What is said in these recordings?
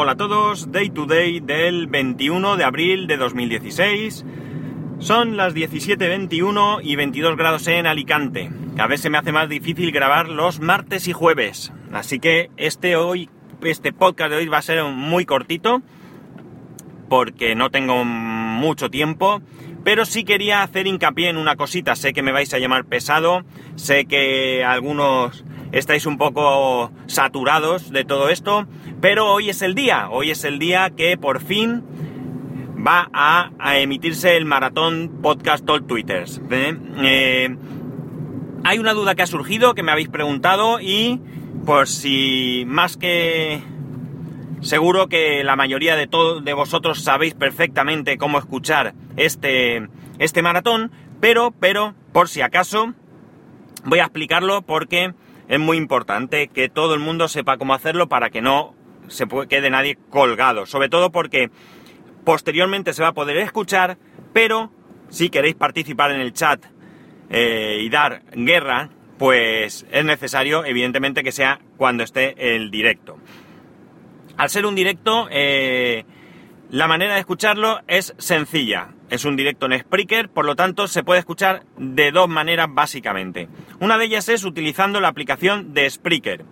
Hola a todos, Day to Day del 21 de abril de 2016. Son las 17.21 y 22 grados en Alicante. Cada vez se me hace más difícil grabar los martes y jueves. Así que este hoy, este podcast de hoy va a ser muy cortito. Porque no tengo mucho tiempo. Pero sí quería hacer hincapié en una cosita. Sé que me vais a llamar pesado. Sé que algunos estáis un poco saturados de todo esto, pero hoy es el día, hoy es el día que por fin va a, emitirse el maratón podcast All Twitters. ¿eh? Eh, hay una duda que ha surgido, que me habéis preguntado y por si más que seguro que la mayoría de todos de vosotros sabéis perfectamente cómo escuchar este, este maratón, pero, pero, por si acaso, voy a explicarlo porque es muy importante que todo el mundo sepa cómo hacerlo para que no se quede nadie colgado. Sobre todo porque posteriormente se va a poder escuchar, pero si queréis participar en el chat eh, y dar guerra, pues es necesario, evidentemente, que sea cuando esté el directo. Al ser un directo, eh, la manera de escucharlo es sencilla. Es un directo en Spreaker, por lo tanto se puede escuchar de dos maneras básicamente. Una de ellas es utilizando la aplicación de Spreaker.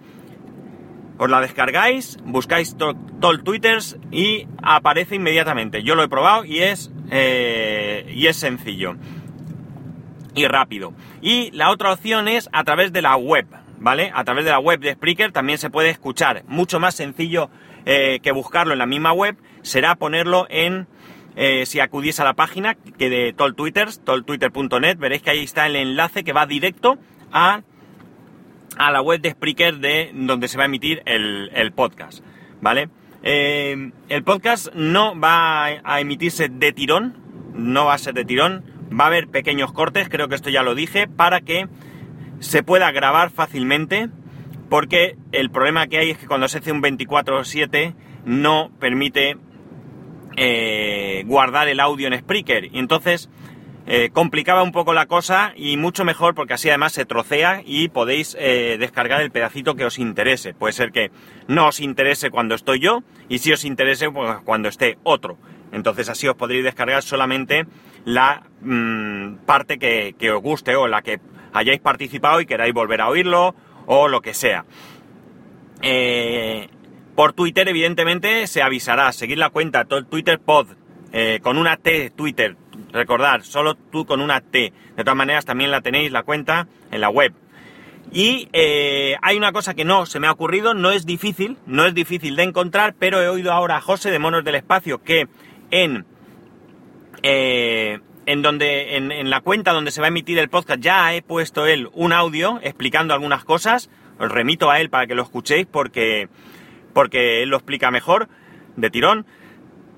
Os la descargáis, buscáis Tol Twitters y aparece inmediatamente. Yo lo he probado y es, eh, y es sencillo y rápido. Y la otra opción es a través de la web, ¿vale? A través de la web de Spreaker también se puede escuchar. Mucho más sencillo eh, que buscarlo en la misma web será ponerlo en, eh, si acudís a la página que de Tol Twitters, toltwitter.net, veréis que ahí está el enlace que va directo a, a la web de Spreaker de donde se va a emitir el, podcast, ¿vale? Eh, el podcast no va a emitirse de tirón, no va a ser de tirón, va a haber pequeños cortes, creo que esto ya lo dije, para que se pueda grabar fácilmente porque el problema que hay es que cuando se hace un 24/7 no permite eh, guardar el audio en Spreaker y entonces eh, complicaba un poco la cosa y mucho mejor porque así además se trocea y podéis eh, descargar el pedacito que os interese. Puede ser que no os interese cuando estoy yo y si os interese pues, cuando esté otro. Entonces así os podréis descargar solamente la mm, parte que, que os guste o la que hayáis participado y queráis volver a oírlo o lo que sea. Eh, por Twitter, evidentemente, se avisará. Seguir la cuenta, Twitter Pod, eh, con una T, Twitter. Recordar, solo tú con una T. De todas maneras, también la tenéis la cuenta en la web. Y eh, hay una cosa que no se me ha ocurrido, no es difícil, no es difícil de encontrar, pero he oído ahora a José de Monos del Espacio que en en donde en, la cuenta donde se va a emitir el podcast ya he puesto él un audio explicando algunas cosas. Os remito a él para que lo escuchéis porque, porque él lo explica mejor de tirón.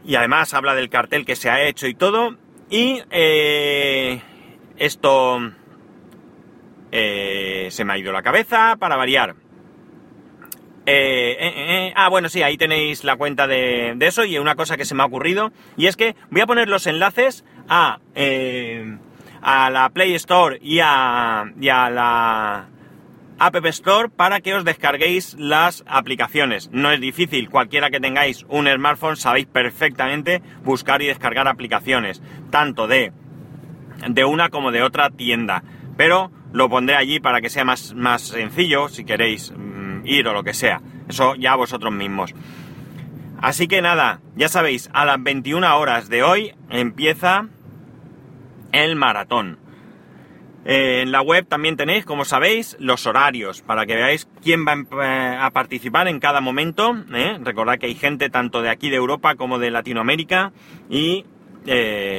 Y además habla del cartel que se ha hecho y todo. Y eh, esto eh, se me ha ido la cabeza para variar. Eh, ah, bueno, sí, ahí tenéis la cuenta de, de, eso y una cosa que se me ha ocurrido. Y es que voy a poner los enlaces a, eh, a la Play Store y a, la App Store para que os descarguéis las aplicaciones. No es difícil, cualquiera que tengáis un smartphone sabéis perfectamente buscar y descargar aplicaciones, tanto de, de una como de otra tienda. Pero lo pondré allí para que sea más, más sencillo si queréis mm, ir o lo que sea. Eso ya vosotros mismos. Así que nada, ya sabéis, a las 21 horas de hoy empieza el maratón. Eh, en la web también tenéis, como sabéis, los horarios para que veáis quién va eh, a participar en cada momento. ¿eh? Recordad que hay gente tanto de aquí de Europa como de Latinoamérica y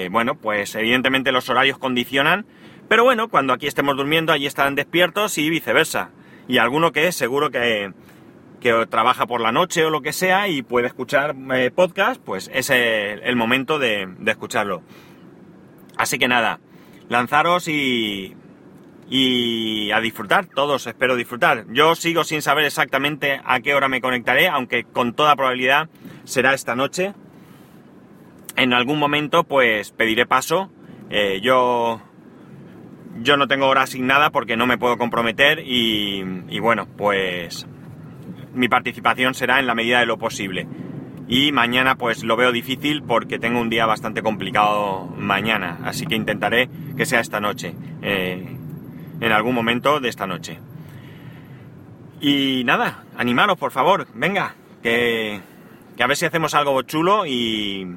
bueno, pues evidentemente los horarios condicionan. Pero bueno, cuando aquí estemos durmiendo, allí estarán despiertos y viceversa. Y alguno que es seguro que, que trabaja por la noche o lo que sea y puede escuchar podcast, pues es el, momento de escucharlo. Así que nada, lanzaros y, y a disfrutar, todos espero disfrutar. Yo sigo sin saber exactamente a qué hora me conectaré, aunque con toda probabilidad será esta noche. En algún momento pues pediré paso. Eh, yo, yo no tengo hora asignada porque no me puedo comprometer y, bueno, pues mi participación será en la medida de lo posible. y mañana pues lo veo difícil porque tengo un día bastante complicado mañana, así que intentaré que sea esta noche, eh, en algún momento de esta noche. Y nada, animaros por favor, venga, que, a ver si hacemos algo chulo y,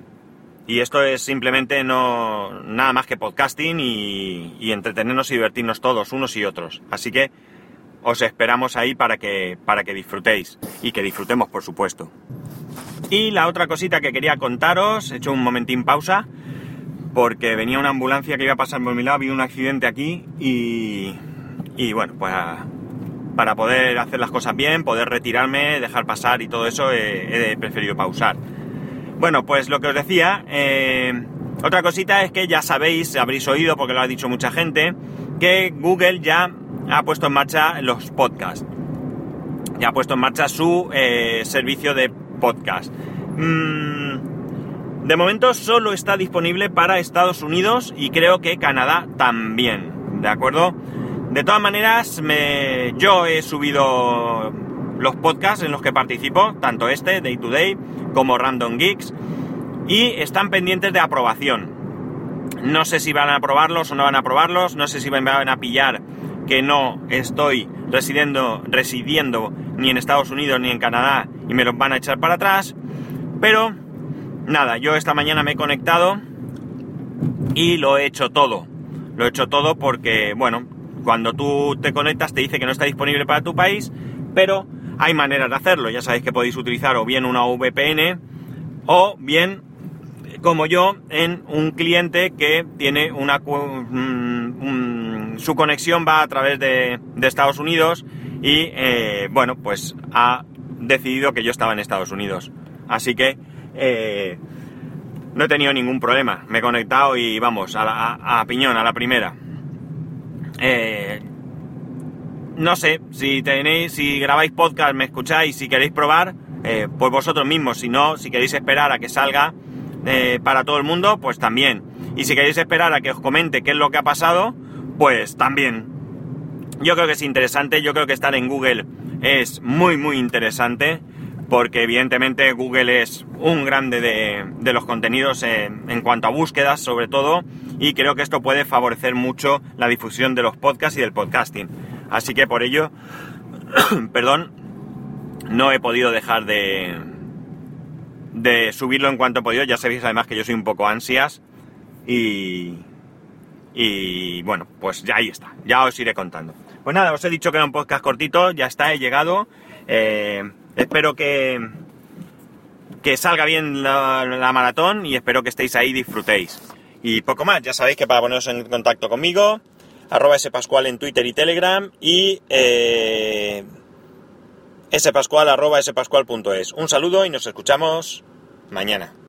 y esto es simplemente no nada más que podcasting y, y entretenernos y divertirnos todos, unos y otros. Así que os esperamos ahí para que, para que disfrutéis y que disfrutemos, por supuesto. Y la otra cosita que quería contaros, he hecho un momentín pausa, porque venía una ambulancia que iba a pasar por mi lado, había un accidente aquí y, y bueno, pues para poder hacer las cosas bien, poder retirarme, dejar pasar y todo eso, he, preferido pausar. Bueno, pues lo que os decía, eh, otra cosita es que ya sabéis, habréis oído porque lo ha dicho mucha gente, que Google ya ha puesto en marcha los podcasts. Ya ha puesto en marcha su eh, servicio de podcast. Mm, de momento solo está disponible para Estados Unidos y creo que Canadá también. ¿De acuerdo? De todas maneras, me, yo he subido los podcasts en los que participo, tanto este, Day to Day, como Random Geeks, y están pendientes de aprobación. No sé si van a aprobarlos o no van a aprobarlos, no sé si van a pillar que no estoy residiendo, residiendo ni en Estados Unidos ni en Canadá y me los van a echar para atrás. Pero nada, yo esta mañana me he conectado y lo he hecho todo. Lo he hecho todo porque, bueno, cuando tú te conectas te dice que no está disponible para tu país, pero hay maneras de hacerlo. Ya sabéis que podéis utilizar o bien una VPN o bien como yo en un cliente que tiene una su conexión va a través de, Estados Unidos y eh, bueno pues ha decidido que yo estaba en Estados Unidos así que eh, no he tenido ningún problema me he conectado y vamos a, piñón a la primera eh, no sé si tenéis si grabáis podcast me escucháis si queréis probar pues vosotros mismos si no si queréis esperar a que salga para todo el mundo, pues también. Y si queréis esperar a que os comente qué es lo que ha pasado, pues también. Yo creo que es interesante, yo creo que estar en Google es muy muy interesante, porque evidentemente Google es un grande de, los contenidos en cuanto a búsquedas sobre todo, y creo que esto puede favorecer mucho la difusión de los podcasts y del podcasting. Así que por ello, perdón, no he podido dejar de, de subirlo en cuanto he podido. Ya sabéis además que yo soy un poco ansias y, y bueno, pues ya ahí está, ya os iré contando. Pues nada, os he dicho que era un podcast cortito, ya está, he llegado. Eh, espero que, que salga bien la, maratón y espero que estéis ahí y disfrutéis. Y poco más, ya sabéis que para poneros en contacto conmigo, arroba spascual en Twitter y Telegram y eh, spascual arroba spascual.es. Un saludo y nos escuchamos mañana.